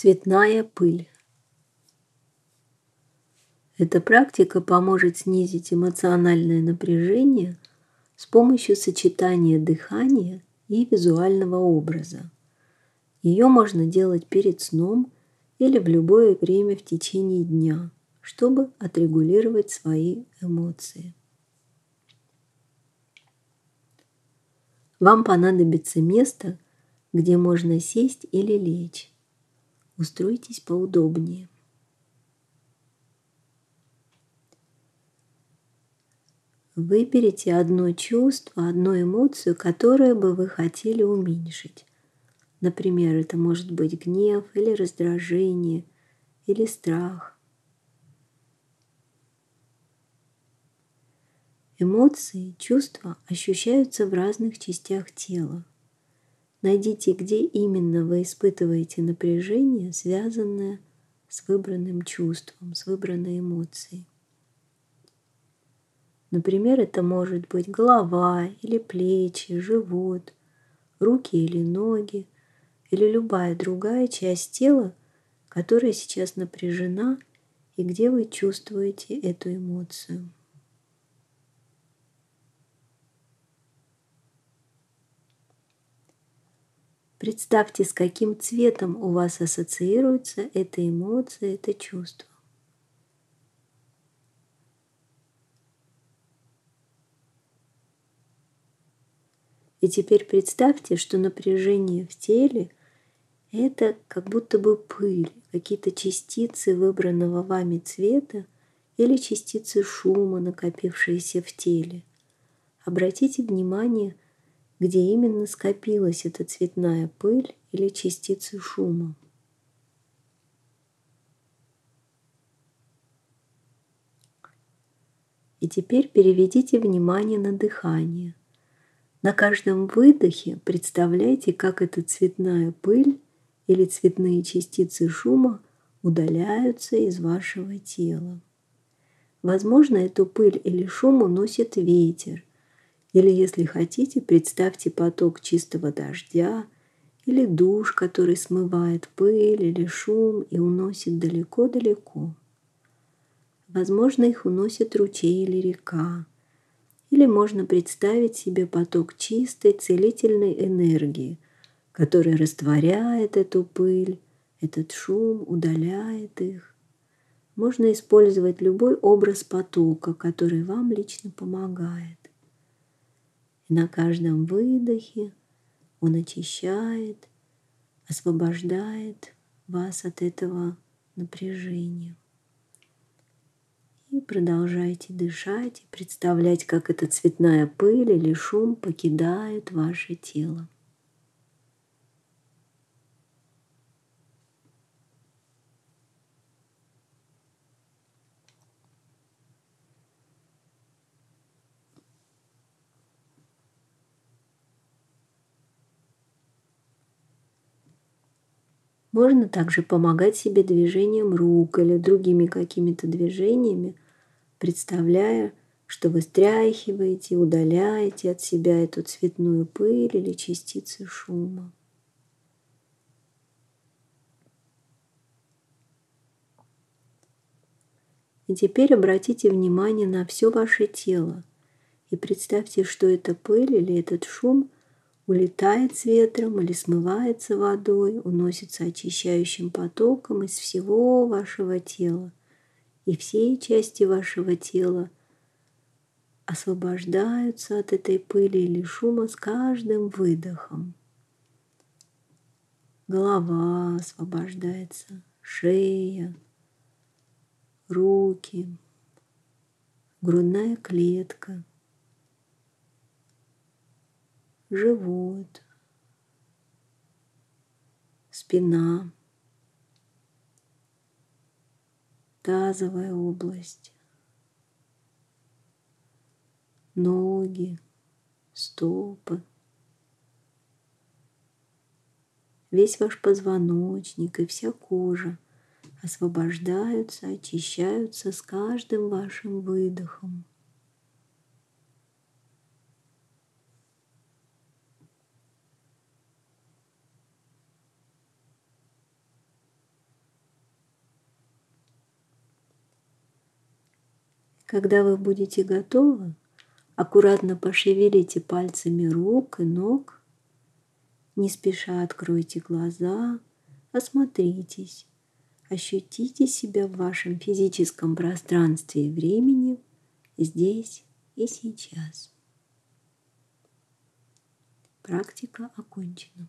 Цветная пыль. Эта практика поможет снизить эмоциональное напряжение с помощью сочетания дыхания и визуального образа. Ее можно делать перед сном или в любое время в течение дня, чтобы отрегулировать свои эмоции. Вам понадобится место, где можно сесть или лечь. Устройтесь поудобнее. Выберите одно чувство, одну эмоцию, которую бы вы хотели уменьшить. Например, это может быть гнев или раздражение или страх. Эмоции, чувства ощущаются в разных частях тела. Найдите, где именно вы испытываете напряжение, связанное с выбранным чувством, с выбранной эмоцией. Например, это может быть голова или плечи, живот, руки или ноги, или любая другая часть тела, которая сейчас напряжена и где вы чувствуете эту эмоцию. Представьте, с каким цветом у вас ассоциируется эта эмоция, это чувство. И теперь представьте, что напряжение в теле – это как будто бы пыль, какие-то частицы выбранного вами цвета или частицы шума, накопившиеся в теле. Обратите внимание – где именно скопилась эта цветная пыль или частицы шума. И теперь переведите внимание на дыхание. На каждом выдохе представляйте, как эта цветная пыль или цветные частицы шума удаляются из вашего тела. Возможно, эту пыль или шум уносит ветер, или, если хотите, представьте поток чистого дождя или душ, который смывает пыль или шум и уносит далеко-далеко. Возможно, их уносит ручей или река. Или можно представить себе поток чистой целительной энергии, который растворяет эту пыль, этот шум, удаляет их. Можно использовать любой образ потока, который вам лично помогает. И на каждом выдохе он очищает, освобождает вас от этого напряжения. И продолжайте дышать и представлять, как эта цветная пыль или шум покидает ваше тело. Можно также помогать себе движением рук или другими какими-то движениями, представляя, что вы стряхиваете, удаляете от себя эту цветную пыль или частицы шума. И теперь обратите внимание на все ваше тело и представьте, что эта пыль или этот шум – улетает с ветром или смывается водой, уносится очищающим потоком из всего вашего тела. И все части вашего тела освобождаются от этой пыли или шума с каждым выдохом. Голова освобождается, шея, руки, грудная клетка – живот, спина, тазовая область, ноги, стопы, весь ваш позвоночник и вся кожа освобождаются, очищаются с каждым вашим выдохом. Когда вы будете готовы, аккуратно пошевелите пальцами рук и ног, не спеша откройте глаза, осмотритесь, ощутите себя в вашем физическом пространстве и времени здесь и сейчас. Практика окончена.